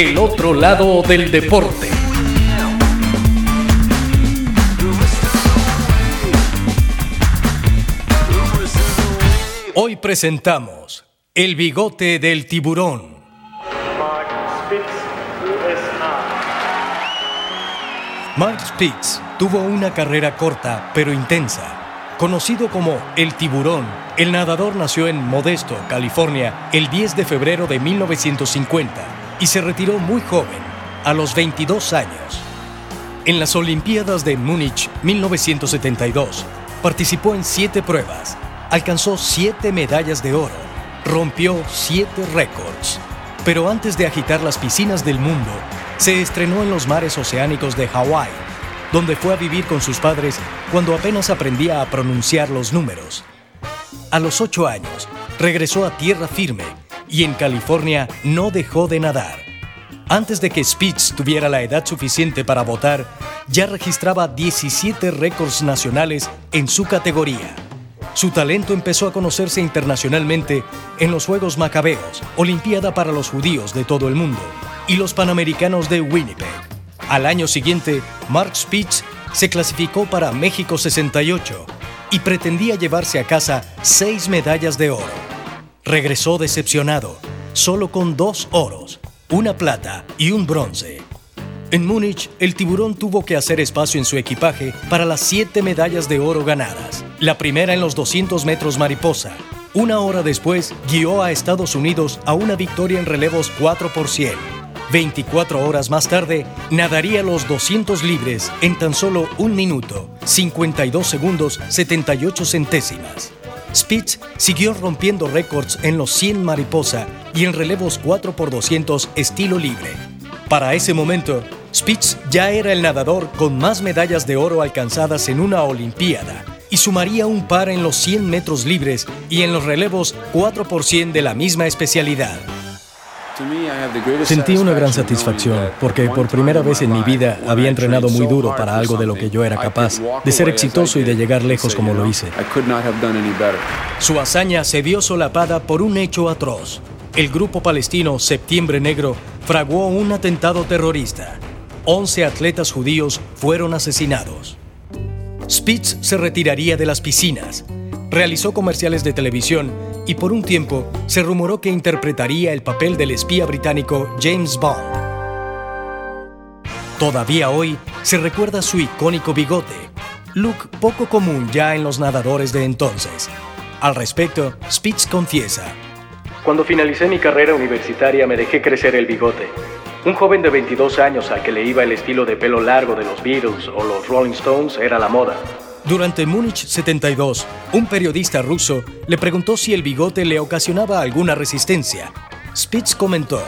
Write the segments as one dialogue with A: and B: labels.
A: El otro lado del deporte. Hoy presentamos El bigote del tiburón. Mark Spitz tuvo una carrera corta pero intensa. Conocido como El Tiburón, el nadador nació en Modesto, California, el 10 de febrero de 1950 y se retiró muy joven, a los 22 años. En las Olimpiadas de Múnich 1972, participó en siete pruebas, alcanzó siete medallas de oro, rompió siete récords. Pero antes de agitar las piscinas del mundo, se estrenó en los mares oceánicos de Hawái, donde fue a vivir con sus padres cuando apenas aprendía a pronunciar los números. A los ocho años, regresó a tierra firme y en California no dejó de nadar. Antes de que Spitz tuviera la edad suficiente para votar, ya registraba 17 récords nacionales en su categoría. Su talento empezó a conocerse internacionalmente en los Juegos Macabeos, Olimpiada para los judíos de todo el mundo, y los Panamericanos de Winnipeg. Al año siguiente, Mark Spitz se clasificó para México 68 y pretendía llevarse a casa seis medallas de oro. Regresó decepcionado, solo con dos oros, una plata y un bronce. En Múnich, el tiburón tuvo que hacer espacio en su equipaje para las siete medallas de oro ganadas. La primera en los 200 metros mariposa. Una hora después, guió a Estados Unidos a una victoria en relevos 4 por 100. 24 horas más tarde, nadaría los 200 libres en tan solo un minuto, 52 segundos, 78 centésimas. Spitz siguió rompiendo récords en los 100 mariposa y en relevos 4 por 200 estilo libre. Para ese momento, Spitz ya era el nadador con más medallas de oro alcanzadas en una Olimpiada y sumaría un par en los 100 metros libres y en los relevos 4 por 100 de la misma especialidad.
B: Sentí una gran satisfacción porque por primera vez en mi vida había entrenado muy duro para algo de lo que yo era capaz, de ser exitoso y de llegar lejos como lo hice.
A: Su hazaña se vio solapada por un hecho atroz. El grupo palestino Septiembre Negro fraguó un atentado terrorista. 11 atletas judíos fueron asesinados. Spitz se retiraría de las piscinas, realizó comerciales de televisión y por un tiempo se rumoró que interpretaría el papel del espía británico James Bond. Todavía hoy se recuerda su icónico bigote, look poco común ya en los nadadores de entonces. Al respecto, Spitz confiesa,
C: Cuando finalicé mi carrera universitaria me dejé crecer el bigote. Un joven de 22 años al que le iba el estilo de pelo largo de los Beatles o los Rolling Stones era la moda.
A: Durante Múnich 72, un periodista ruso le preguntó si el bigote le ocasionaba alguna resistencia. Spitz comentó,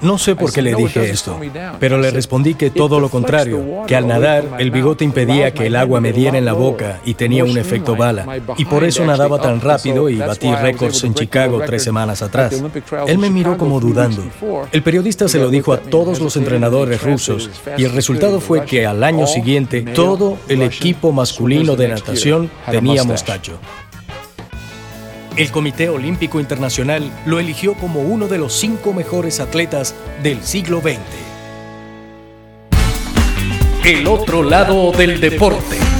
B: No sé por qué le dije esto, pero le respondí que todo lo contrario, que al nadar el bigote impedía que el agua me diera en la boca y tenía un efecto bala, y por eso nadaba tan rápido y batí récords en Chicago tres semanas atrás. Él me miró como dudando. El periodista se lo dijo a todos los entrenadores rusos y el resultado fue que al año siguiente todo el equipo masculino de natación tenía mostacho.
A: El Comité Olímpico Internacional lo eligió como uno de los cinco mejores atletas del siglo XX. El otro lado del deporte.